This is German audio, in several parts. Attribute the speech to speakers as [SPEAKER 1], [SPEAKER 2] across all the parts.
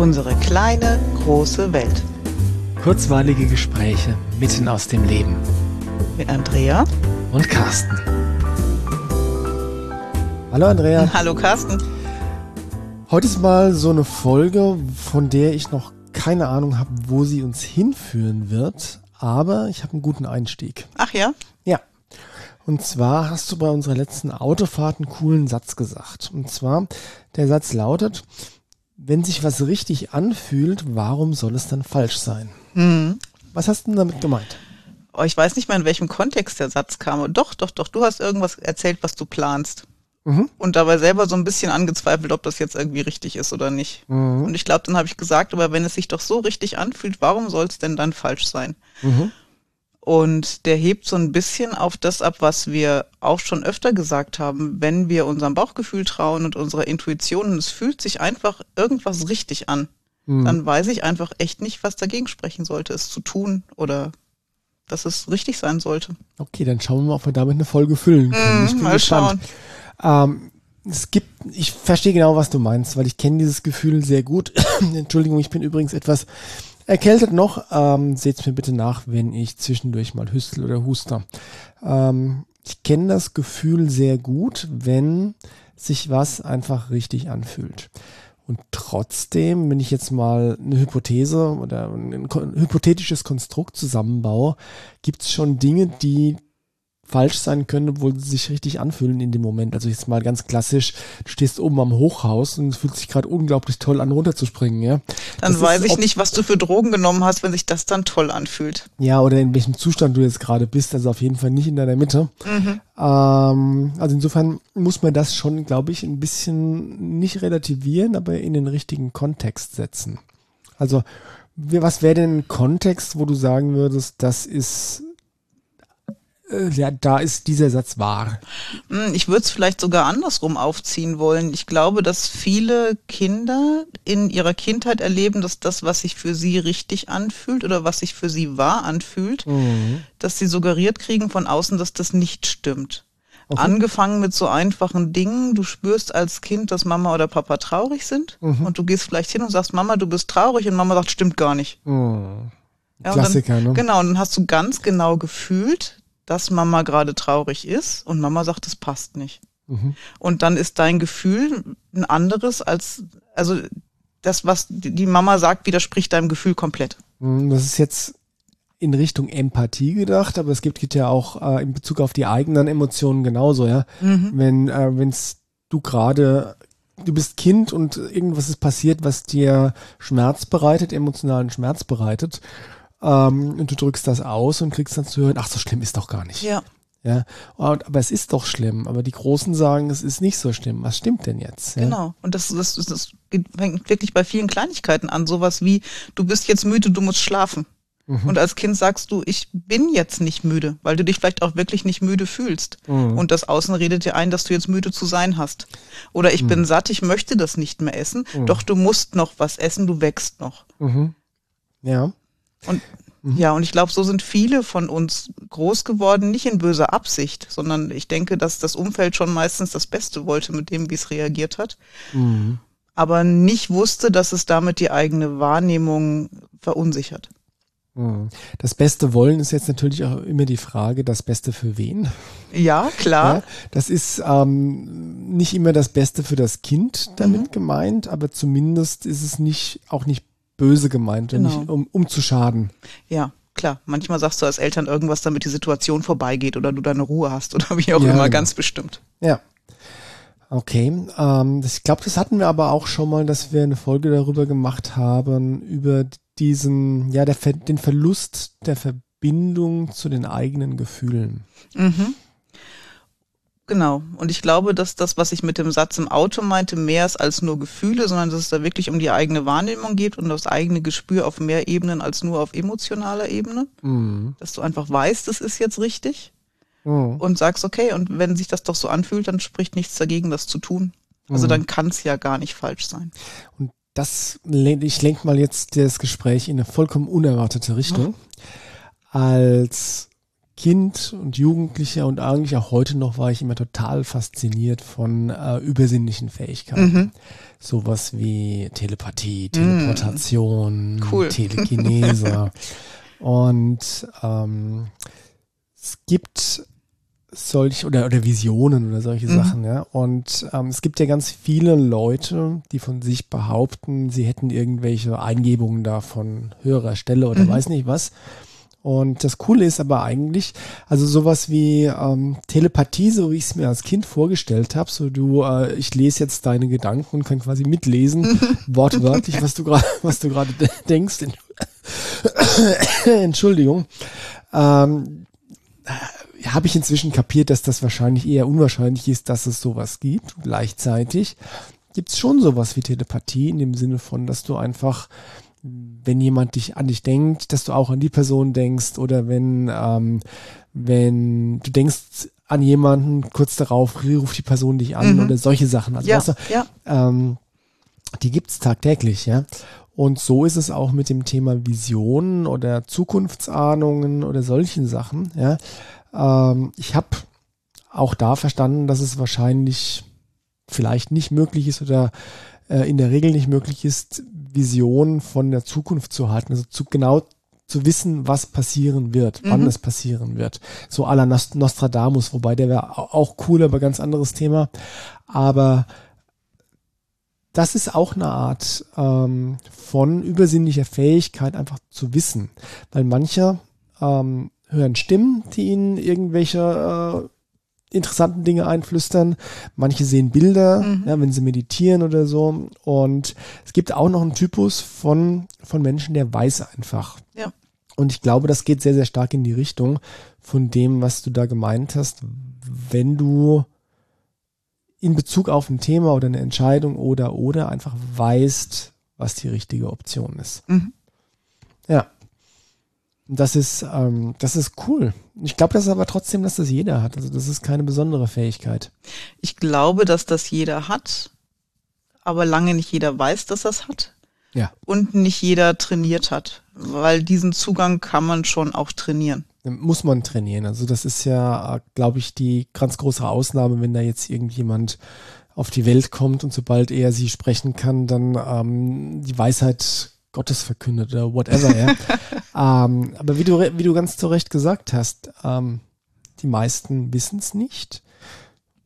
[SPEAKER 1] Unsere kleine, große Welt.
[SPEAKER 2] Kurzweilige Gespräche mitten aus dem Leben.
[SPEAKER 1] Mit Andrea
[SPEAKER 2] und Carsten. Hallo Andrea.
[SPEAKER 1] Hallo Carsten.
[SPEAKER 2] Heute ist mal so eine Folge, von der ich noch keine Ahnung habe, wo sie uns hinführen wird, aber ich habe einen guten Einstieg.
[SPEAKER 1] Ach ja?
[SPEAKER 2] Ja. Und zwar hast du bei unserer letzten Autofahrt einen coolen Satz gesagt. Und zwar, der Satz lautet, wenn sich was richtig anfühlt, warum soll es dann falsch sein? Mhm. Was hast du denn damit gemeint?
[SPEAKER 1] Oh, ich weiß nicht mehr, in welchem Kontext der Satz kam. Doch, doch, doch, du hast irgendwas erzählt, was du planst. Mhm. Und dabei selber so ein bisschen angezweifelt, ob das jetzt irgendwie richtig ist oder nicht. Mhm. Und ich glaube, dann habe ich gesagt, aber wenn es sich doch so richtig anfühlt, warum soll es denn dann falsch sein? Mhm. Und der hebt so ein bisschen auf das ab, was wir auch schon öfter gesagt haben. Wenn wir unserem Bauchgefühl trauen und unserer Intuition und es fühlt sich einfach irgendwas richtig an, mhm. dann weiß ich einfach echt nicht, was dagegen sprechen sollte, es zu tun oder dass es richtig sein sollte.
[SPEAKER 2] Okay, dann schauen wir mal, ob wir damit eine Folge füllen können.
[SPEAKER 1] Mhm, mal gespannt.
[SPEAKER 2] schauen. Ähm, es gibt, ich verstehe genau, was du meinst, weil ich kenne dieses Gefühl sehr gut. Entschuldigung, ich bin übrigens etwas Erkältet noch, ähm, seht mir bitte nach, wenn ich zwischendurch mal hüstel oder huster. Ähm, ich kenne das Gefühl sehr gut, wenn sich was einfach richtig anfühlt. Und trotzdem, wenn ich jetzt mal eine Hypothese oder ein hypothetisches Konstrukt zusammenbaue, gibt es schon Dinge, die falsch sein können, obwohl sie sich richtig anfühlen in dem Moment. Also jetzt mal ganz klassisch, du stehst oben am Hochhaus und es fühlt sich gerade unglaublich toll an, runterzuspringen, ja.
[SPEAKER 1] Dann das weiß ist, ich nicht, was du für Drogen genommen hast, wenn sich das dann toll anfühlt.
[SPEAKER 2] Ja, oder in welchem Zustand du jetzt gerade bist, also auf jeden Fall nicht in deiner Mitte. Mhm. Ähm, also insofern muss man das schon, glaube ich, ein bisschen nicht relativieren, aber in den richtigen Kontext setzen. Also, was wäre denn ein Kontext, wo du sagen würdest, das ist ja, da ist dieser Satz wahr.
[SPEAKER 1] Hm, ich würde es vielleicht sogar andersrum aufziehen wollen. Ich glaube, dass viele Kinder in ihrer Kindheit erleben, dass das, was sich für sie richtig anfühlt oder was sich für sie wahr anfühlt, mhm. dass sie suggeriert kriegen von außen, dass das nicht stimmt. Okay. Angefangen mit so einfachen Dingen. Du spürst als Kind, dass Mama oder Papa traurig sind mhm. und du gehst vielleicht hin und sagst, Mama, du bist traurig und Mama sagt, stimmt gar nicht. Mhm. Ja, Klassiker, dann, ne? Genau, und dann hast du ganz genau gefühlt, dass Mama gerade traurig ist und Mama sagt, es passt nicht. Mhm. Und dann ist dein Gefühl ein anderes als, also das, was die Mama sagt, widerspricht deinem Gefühl komplett.
[SPEAKER 2] Mhm, das ist jetzt in Richtung Empathie gedacht, aber es gibt, gibt ja auch äh, in Bezug auf die eigenen Emotionen genauso, ja. Mhm. Wenn äh, wenn's du gerade du bist Kind und irgendwas ist passiert, was dir Schmerz bereitet, emotionalen Schmerz bereitet ähm, und du drückst das aus und kriegst dann zu hören, ach, so schlimm ist doch gar nicht.
[SPEAKER 1] Ja.
[SPEAKER 2] Ja, aber es ist doch schlimm. Aber die Großen sagen, es ist nicht so schlimm. Was stimmt denn jetzt?
[SPEAKER 1] Ja? Genau. Und das, das, das fängt wirklich bei vielen Kleinigkeiten an. Sowas wie, du bist jetzt müde, du musst schlafen. Mhm. Und als Kind sagst du, ich bin jetzt nicht müde, weil du dich vielleicht auch wirklich nicht müde fühlst. Mhm. Und das Außen redet dir ein, dass du jetzt müde zu sein hast. Oder ich mhm. bin satt, ich möchte das nicht mehr essen. Mhm. Doch du musst noch was essen, du wächst noch.
[SPEAKER 2] Mhm. Ja.
[SPEAKER 1] Und ja, und ich glaube, so sind viele von uns groß geworden, nicht in böser Absicht, sondern ich denke, dass das Umfeld schon meistens das Beste wollte mit dem, wie es reagiert hat. Mhm. Aber nicht wusste, dass es damit die eigene Wahrnehmung verunsichert.
[SPEAKER 2] Mhm. Das Beste wollen ist jetzt natürlich auch immer die Frage, das Beste für wen?
[SPEAKER 1] Ja, klar. Ja,
[SPEAKER 2] das ist ähm, nicht immer das Beste für das Kind damit mhm. gemeint, aber zumindest ist es nicht auch nicht böse gemeint, genau. nicht um, um zu schaden.
[SPEAKER 1] Ja, klar. Manchmal sagst du als Eltern irgendwas, damit die Situation vorbeigeht oder du deine Ruhe hast oder wie auch ja, immer, genau. ganz bestimmt.
[SPEAKER 2] Ja. Okay, ähm, ich glaube, das hatten wir aber auch schon mal, dass wir eine Folge darüber gemacht haben, über diesen, ja, der, den Verlust der Verbindung zu den eigenen Gefühlen. Mhm.
[SPEAKER 1] Genau. Und ich glaube, dass das, was ich mit dem Satz im Auto meinte, mehr ist als nur Gefühle, sondern dass es da wirklich um die eigene Wahrnehmung geht und das eigene Gespür auf mehr Ebenen als nur auf emotionaler Ebene. Mhm. Dass du einfach weißt, das ist jetzt richtig mhm. und sagst, okay, und wenn sich das doch so anfühlt, dann spricht nichts dagegen, das zu tun. Also mhm. dann kann es ja gar nicht falsch sein.
[SPEAKER 2] Und das, ich lenke mal jetzt das Gespräch in eine vollkommen unerwartete Richtung. Als Kind und Jugendlicher und eigentlich auch heute noch war ich immer total fasziniert von äh, übersinnlichen Fähigkeiten. Mhm. Sowas wie Telepathie, mhm. Teleportation, mm. cool. Telekinese. und ähm, es gibt solche oder, oder Visionen oder solche mhm. Sachen, ja. Und ähm, es gibt ja ganz viele Leute, die von sich behaupten, sie hätten irgendwelche Eingebungen da von höherer Stelle oder mhm. weiß nicht was. Und das Coole ist aber eigentlich, also sowas wie ähm, Telepathie, so wie ich es mir als Kind vorgestellt habe, so du, äh, ich lese jetzt deine Gedanken und kann quasi mitlesen, wortwörtlich, was du gerade, was du gerade denkst. Entschuldigung. Ähm, habe ich inzwischen kapiert, dass das wahrscheinlich eher unwahrscheinlich ist, dass es sowas gibt. Gleichzeitig gibt es schon sowas wie Telepathie in dem Sinne von, dass du einfach, wenn jemand dich an dich denkt, dass du auch an die Person denkst oder wenn, ähm, wenn du denkst an jemanden, kurz darauf ruft die Person dich an mhm. oder solche Sachen. Also
[SPEAKER 1] ja,
[SPEAKER 2] weißt du,
[SPEAKER 1] ja.
[SPEAKER 2] ähm, die gibt's tagtäglich, ja. Und so ist es auch mit dem Thema Visionen oder Zukunftsahnungen oder solchen Sachen, ja. Ähm, ich habe auch da verstanden, dass es wahrscheinlich vielleicht nicht möglich ist oder äh, in der Regel nicht möglich ist, Visionen von der Zukunft zu halten, also zu genau zu wissen, was passieren wird, mhm. wann es passieren wird. So à la Nostradamus, wobei der wäre auch cool, aber ganz anderes Thema. Aber das ist auch eine Art ähm, von übersinnlicher Fähigkeit, einfach zu wissen. Weil manche ähm, hören Stimmen, die ihnen irgendwelche äh, interessanten Dinge einflüstern. Manche sehen Bilder, mhm. ja, wenn sie meditieren oder so. Und es gibt auch noch einen Typus von, von Menschen, der weiß einfach.
[SPEAKER 1] Ja.
[SPEAKER 2] Und ich glaube, das geht sehr, sehr stark in die Richtung von dem, was du da gemeint hast, wenn du in Bezug auf ein Thema oder eine Entscheidung oder oder einfach weißt, was die richtige Option ist. Mhm. Ja. Das ist, ähm, das ist cool. Ich glaube, das ist aber trotzdem, dass das jeder hat. Also das ist keine besondere Fähigkeit.
[SPEAKER 1] Ich glaube, dass das jeder hat, aber lange nicht jeder weiß, dass das hat.
[SPEAKER 2] Ja.
[SPEAKER 1] Und nicht jeder trainiert hat, weil diesen Zugang kann man schon auch trainieren.
[SPEAKER 2] Muss man trainieren. Also das ist ja, glaube ich, die ganz große Ausnahme, wenn da jetzt irgendjemand auf die Welt kommt und sobald er sie sprechen kann, dann ähm, die Weisheit Gottes verkündet oder whatever, ja. ähm, aber wie du, wie du ganz zu Recht gesagt hast, ähm, die meisten wissen es nicht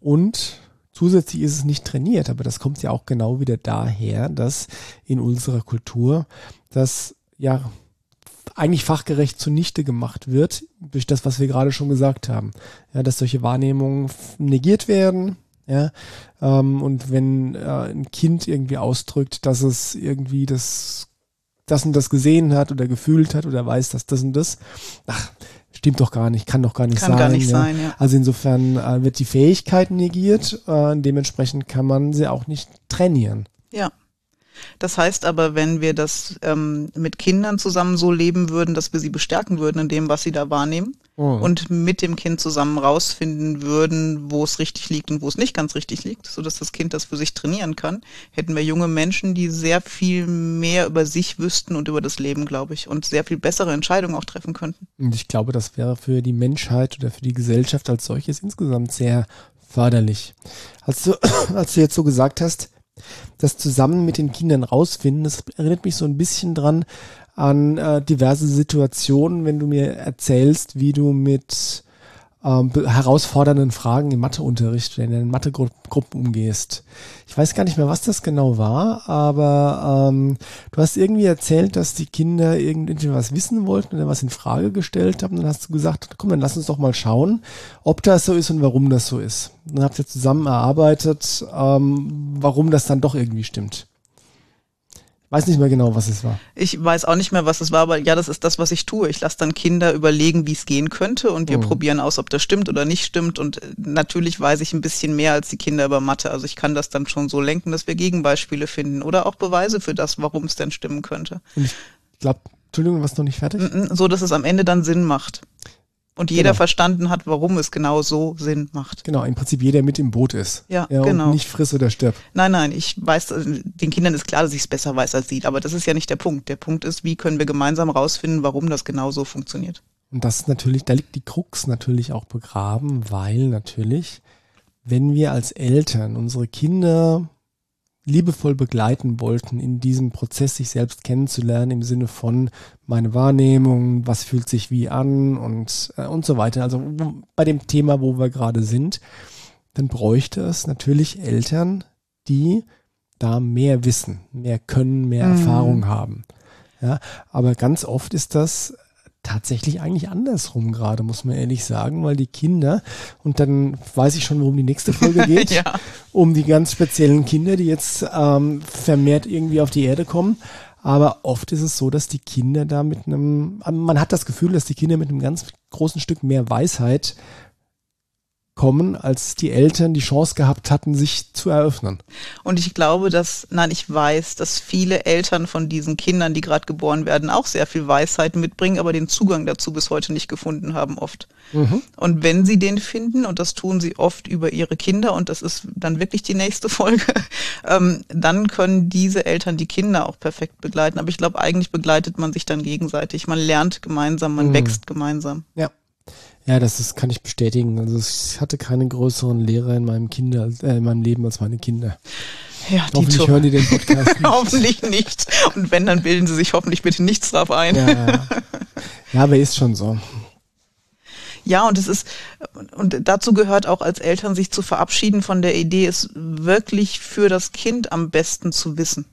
[SPEAKER 2] und zusätzlich ist es nicht trainiert, aber das kommt ja auch genau wieder daher, dass in unserer Kultur das ja eigentlich fachgerecht zunichte gemacht wird durch das, was wir gerade schon gesagt haben. Ja, dass solche Wahrnehmungen negiert werden, ja, ähm, und wenn äh, ein Kind irgendwie ausdrückt, dass es irgendwie das das und das gesehen hat oder gefühlt hat oder weiß, dass das und das, ach, stimmt doch gar nicht, kann doch gar nicht
[SPEAKER 1] kann
[SPEAKER 2] sein.
[SPEAKER 1] Gar nicht
[SPEAKER 2] ja.
[SPEAKER 1] sein ja.
[SPEAKER 2] Also insofern äh, wird die Fähigkeit negiert, äh, dementsprechend kann man sie auch nicht trainieren.
[SPEAKER 1] Ja. Das heißt aber, wenn wir das ähm, mit Kindern zusammen so leben würden, dass wir sie bestärken würden in dem, was sie da wahrnehmen oh. und mit dem Kind zusammen rausfinden würden, wo es richtig liegt und wo es nicht ganz richtig liegt, so dass das Kind das für sich trainieren kann, hätten wir junge Menschen, die sehr viel mehr über sich wüssten und über das Leben, glaube ich, und sehr viel bessere Entscheidungen auch treffen könnten.
[SPEAKER 2] Und ich glaube, das wäre für die Menschheit oder für die Gesellschaft als solches insgesamt sehr förderlich. Als du, als du jetzt so gesagt hast, das zusammen mit den Kindern rausfinden. Das erinnert mich so ein bisschen dran an äh, diverse Situationen, wenn du mir erzählst, wie du mit ähm, herausfordernden Fragen im Matheunterricht oder in den Mathegruppen umgehst. Ich weiß gar nicht mehr, was das genau war, aber ähm, du hast irgendwie erzählt, dass die Kinder irgendwie was wissen wollten oder was in Frage gestellt haben. Dann hast du gesagt, komm, dann lass uns doch mal schauen, ob das so ist und warum das so ist. Dann habt ihr zusammen erarbeitet, ähm, warum das dann doch irgendwie stimmt. Weiß nicht mehr genau, was es war.
[SPEAKER 1] Ich weiß auch nicht mehr, was es war, aber ja, das ist das, was ich tue. Ich lasse dann Kinder überlegen, wie es gehen könnte und wir mhm. probieren aus, ob das stimmt oder nicht stimmt. Und äh, natürlich weiß ich ein bisschen mehr als die Kinder über Mathe. Also ich kann das dann schon so lenken, dass wir Gegenbeispiele finden oder auch Beweise für das, warum es denn stimmen könnte.
[SPEAKER 2] Und ich glaube, Entschuldigung, was noch nicht fertig?
[SPEAKER 1] So, dass es am Ende dann Sinn macht. Und jeder genau. verstanden hat, warum es genau so Sinn macht.
[SPEAKER 2] Genau, im Prinzip jeder mit im Boot ist.
[SPEAKER 1] Ja, ja genau.
[SPEAKER 2] Und nicht friss oder stirb.
[SPEAKER 1] Nein, nein, ich weiß, äh, den Kindern ist klar, dass ich es besser weiß als sie, aber das ist ja nicht der Punkt. Der Punkt ist, wie können wir gemeinsam rausfinden, warum das genau so funktioniert.
[SPEAKER 2] Und das ist natürlich, da liegt die Krux natürlich auch begraben, weil natürlich, wenn wir als Eltern unsere Kinder liebevoll begleiten wollten in diesem Prozess, sich selbst kennenzulernen im Sinne von meine Wahrnehmung, was fühlt sich wie an und, äh, und so weiter. Also bei dem Thema, wo wir gerade sind, dann bräuchte es natürlich Eltern, die da mehr wissen, mehr können, mehr mhm. Erfahrung haben. Ja, aber ganz oft ist das tatsächlich eigentlich andersrum gerade, muss man ehrlich sagen, weil die Kinder, und dann weiß ich schon, worum die nächste Folge geht, ja. um die ganz speziellen Kinder, die jetzt ähm, vermehrt irgendwie auf die Erde kommen. Aber oft ist es so, dass die Kinder da mit einem, man hat das Gefühl, dass die Kinder mit einem ganz großen Stück mehr Weisheit kommen, als die Eltern die Chance gehabt hatten, sich zu eröffnen.
[SPEAKER 1] Und ich glaube, dass, nein, ich weiß, dass viele Eltern von diesen Kindern, die gerade geboren werden, auch sehr viel Weisheit mitbringen, aber den Zugang dazu bis heute nicht gefunden haben oft. Mhm. Und wenn sie den finden, und das tun sie oft über ihre Kinder, und das ist dann wirklich die nächste Folge, ähm, dann können diese Eltern die Kinder auch perfekt begleiten. Aber ich glaube, eigentlich begleitet man sich dann gegenseitig. Man lernt gemeinsam, man mhm. wächst gemeinsam.
[SPEAKER 2] Ja. Ja, das ist, kann ich bestätigen. Also ich hatte keine größeren Lehrer in meinem Kinder, äh, in meinem Leben als meine Kinder.
[SPEAKER 1] Ja, hoffentlich Dito. hören die den Podcast nicht. hoffentlich nicht. Und wenn, dann bilden sie sich hoffentlich bitte nichts drauf ein.
[SPEAKER 2] Ja, ja. ja aber ist schon so.
[SPEAKER 1] Ja, und es ist, und dazu gehört auch als Eltern sich zu verabschieden von der Idee, es wirklich für das Kind am besten zu wissen.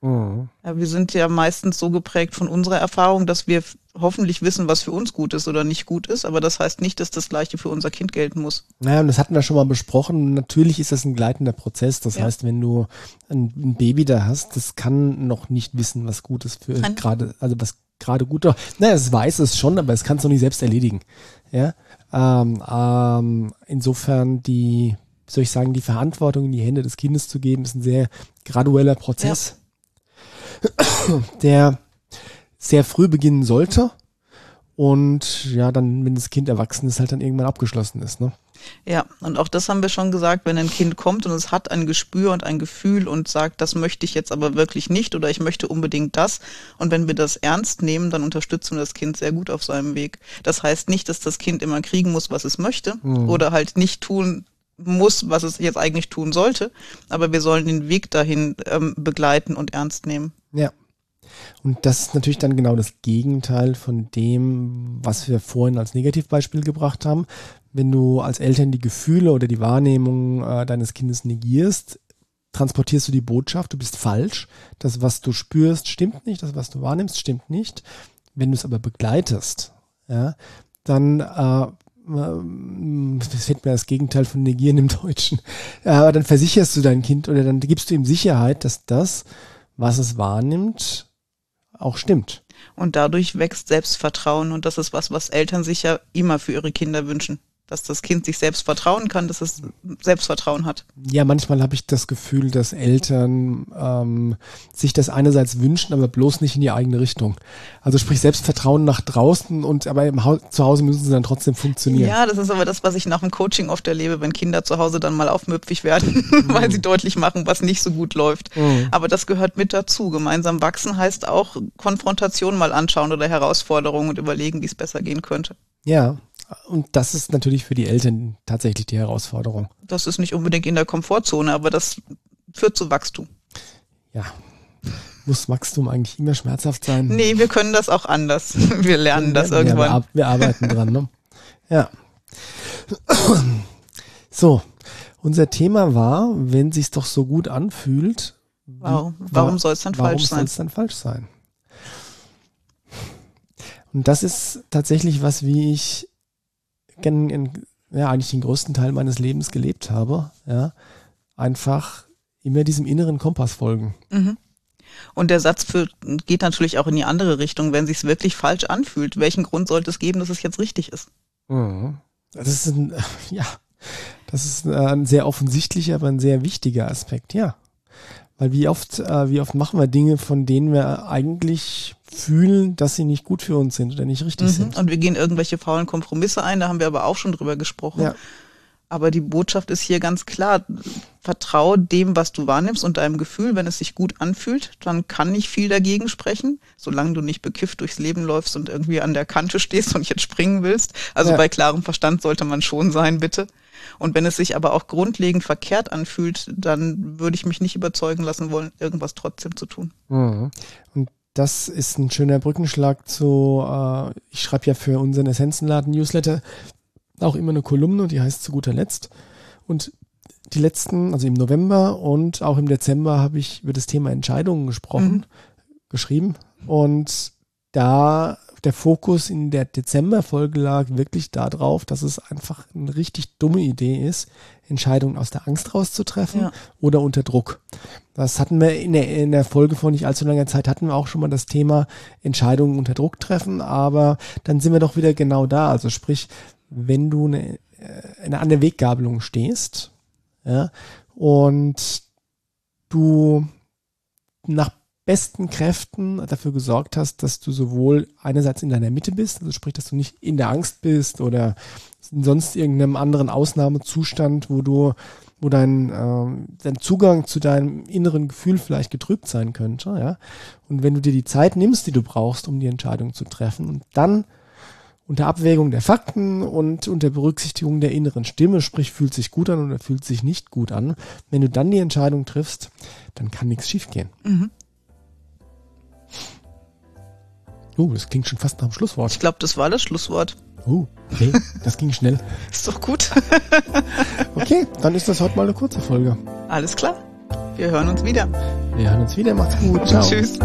[SPEAKER 1] Mhm. Ja, wir sind ja meistens so geprägt von unserer Erfahrung, dass wir hoffentlich wissen, was für uns gut ist oder nicht gut ist, aber das heißt nicht, dass das Gleiche für unser Kind gelten muss.
[SPEAKER 2] Naja, und das hatten wir schon mal besprochen. Natürlich ist das ein gleitender Prozess. Das ja. heißt, wenn du ein, Baby da hast, das kann noch nicht wissen, was gut ist für gerade, also was gerade gut ist. Naja, es weiß es schon, aber es kann es noch nicht selbst erledigen. Ja. Ähm, ähm, insofern die, soll ich sagen, die Verantwortung in die Hände des Kindes zu geben, ist ein sehr gradueller Prozess. Ja der sehr früh beginnen sollte und ja, dann, wenn das Kind erwachsen ist, halt dann irgendwann abgeschlossen ist. Ne?
[SPEAKER 1] Ja, und auch das haben wir schon gesagt, wenn ein Kind kommt und es hat ein Gespür und ein Gefühl und sagt, das möchte ich jetzt aber wirklich nicht oder ich möchte unbedingt das. Und wenn wir das ernst nehmen, dann unterstützen wir das Kind sehr gut auf seinem Weg. Das heißt nicht, dass das Kind immer kriegen muss, was es möchte mhm. oder halt nicht tun muss, was es jetzt eigentlich tun sollte. Aber wir sollen den Weg dahin ähm, begleiten und ernst nehmen.
[SPEAKER 2] Ja, und das ist natürlich dann genau das Gegenteil von dem, was wir vorhin als Negativbeispiel gebracht haben. Wenn du als Eltern die Gefühle oder die Wahrnehmung äh, deines Kindes negierst, transportierst du die Botschaft, du bist falsch. Das, was du spürst, stimmt nicht. Das, was du wahrnimmst, stimmt nicht. Wenn du es aber begleitest, ja, dann äh, das fällt mir das Gegenteil von negieren im Deutschen. Aber dann versicherst du dein Kind oder dann gibst du ihm Sicherheit, dass das, was es wahrnimmt, auch stimmt.
[SPEAKER 1] Und dadurch wächst Selbstvertrauen und das ist was, was Eltern sich ja immer für ihre Kinder wünschen dass das Kind sich selbst vertrauen kann, dass es Selbstvertrauen hat.
[SPEAKER 2] Ja, manchmal habe ich das Gefühl, dass Eltern ähm, sich das einerseits wünschen, aber bloß nicht in die eigene Richtung. Also sprich Selbstvertrauen nach draußen und aber im Haus, zu Hause müssen sie dann trotzdem funktionieren.
[SPEAKER 1] Ja, das ist aber das, was ich nach dem Coaching oft erlebe, wenn Kinder zu Hause dann mal aufmüpfig werden, mhm. weil sie deutlich machen, was nicht so gut läuft. Mhm. Aber das gehört mit dazu. Gemeinsam wachsen heißt auch Konfrontation mal anschauen oder Herausforderungen und überlegen, wie es besser gehen könnte.
[SPEAKER 2] Ja, und das ist natürlich für die Eltern tatsächlich die Herausforderung.
[SPEAKER 1] Das ist nicht unbedingt in der Komfortzone, aber das führt zu Wachstum.
[SPEAKER 2] Ja. Muss Wachstum eigentlich immer schmerzhaft sein?
[SPEAKER 1] Nee, wir können das auch anders. Wir lernen das irgendwann.
[SPEAKER 2] Ja, wir, wir, arbeiten dran, ne? Ja. So, unser Thema war, wenn sich's doch so gut anfühlt.
[SPEAKER 1] Wow. Warum soll es dann falsch sein?
[SPEAKER 2] Warum soll es dann falsch sein? Und das ist tatsächlich was, wie ich in, ja, eigentlich den größten Teil meines Lebens gelebt habe, ja, einfach immer diesem inneren Kompass folgen. Mhm.
[SPEAKER 1] Und der Satz für, geht natürlich auch in die andere Richtung, wenn sich es wirklich falsch anfühlt. Welchen Grund sollte es geben, dass es jetzt richtig ist?
[SPEAKER 2] Mhm. Das ist ein, ja, das ist ein sehr offensichtlicher, aber ein sehr wichtiger Aspekt, ja. Weil wie oft, äh, wie oft machen wir Dinge, von denen wir eigentlich fühlen, dass sie nicht gut für uns sind oder nicht richtig mhm. sind.
[SPEAKER 1] Und wir gehen irgendwelche faulen Kompromisse ein, da haben wir aber auch schon drüber gesprochen. Ja. Aber die Botschaft ist hier ganz klar. Vertraue dem, was du wahrnimmst und deinem Gefühl. Wenn es sich gut anfühlt, dann kann nicht viel dagegen sprechen, solange du nicht bekifft durchs Leben läufst und irgendwie an der Kante stehst und jetzt springen willst. Also ja. bei klarem Verstand sollte man schon sein, bitte. Und wenn es sich aber auch grundlegend verkehrt anfühlt, dann würde ich mich nicht überzeugen lassen wollen, irgendwas trotzdem zu tun.
[SPEAKER 2] Mhm. Und das ist ein schöner Brückenschlag zu, äh, ich schreibe ja für unseren Essenzenladen-Newsletter auch immer eine Kolumne, die heißt zu guter Letzt. Und die letzten, also im November und auch im Dezember habe ich über das Thema Entscheidungen gesprochen, mhm. geschrieben. Und da der Fokus in der Dezember-Folge lag wirklich darauf, dass es einfach eine richtig dumme Idee ist, Entscheidungen aus der Angst rauszutreffen ja. oder unter Druck. Das hatten wir in der, in der Folge vor nicht allzu langer Zeit, hatten wir auch schon mal das Thema Entscheidungen unter Druck treffen, aber dann sind wir doch wieder genau da. Also sprich, wenn du eine, äh, eine, an der Weggabelung stehst, ja, und du nach besten Kräften dafür gesorgt hast, dass du sowohl einerseits in deiner Mitte bist, also sprich, dass du nicht in der Angst bist oder in sonst irgendeinem anderen Ausnahmezustand, wo du, wo dein, äh, dein Zugang zu deinem inneren Gefühl vielleicht getrübt sein könnte, ja. Und wenn du dir die Zeit nimmst, die du brauchst, um die Entscheidung zu treffen und dann unter Abwägung der Fakten und unter Berücksichtigung der inneren Stimme, sprich fühlt sich gut an oder fühlt sich nicht gut an. Wenn du dann die Entscheidung triffst, dann kann nichts schiefgehen. Mhm. Oh, das klingt schon fast nach dem Schlusswort.
[SPEAKER 1] Ich glaube, das war das Schlusswort.
[SPEAKER 2] Oh, okay, das ging schnell.
[SPEAKER 1] ist doch gut.
[SPEAKER 2] okay, dann ist das heute mal eine kurze Folge.
[SPEAKER 1] Alles klar. Wir hören uns wieder.
[SPEAKER 2] Wir hören uns wieder. Macht's gut. Ciao. Tschüss.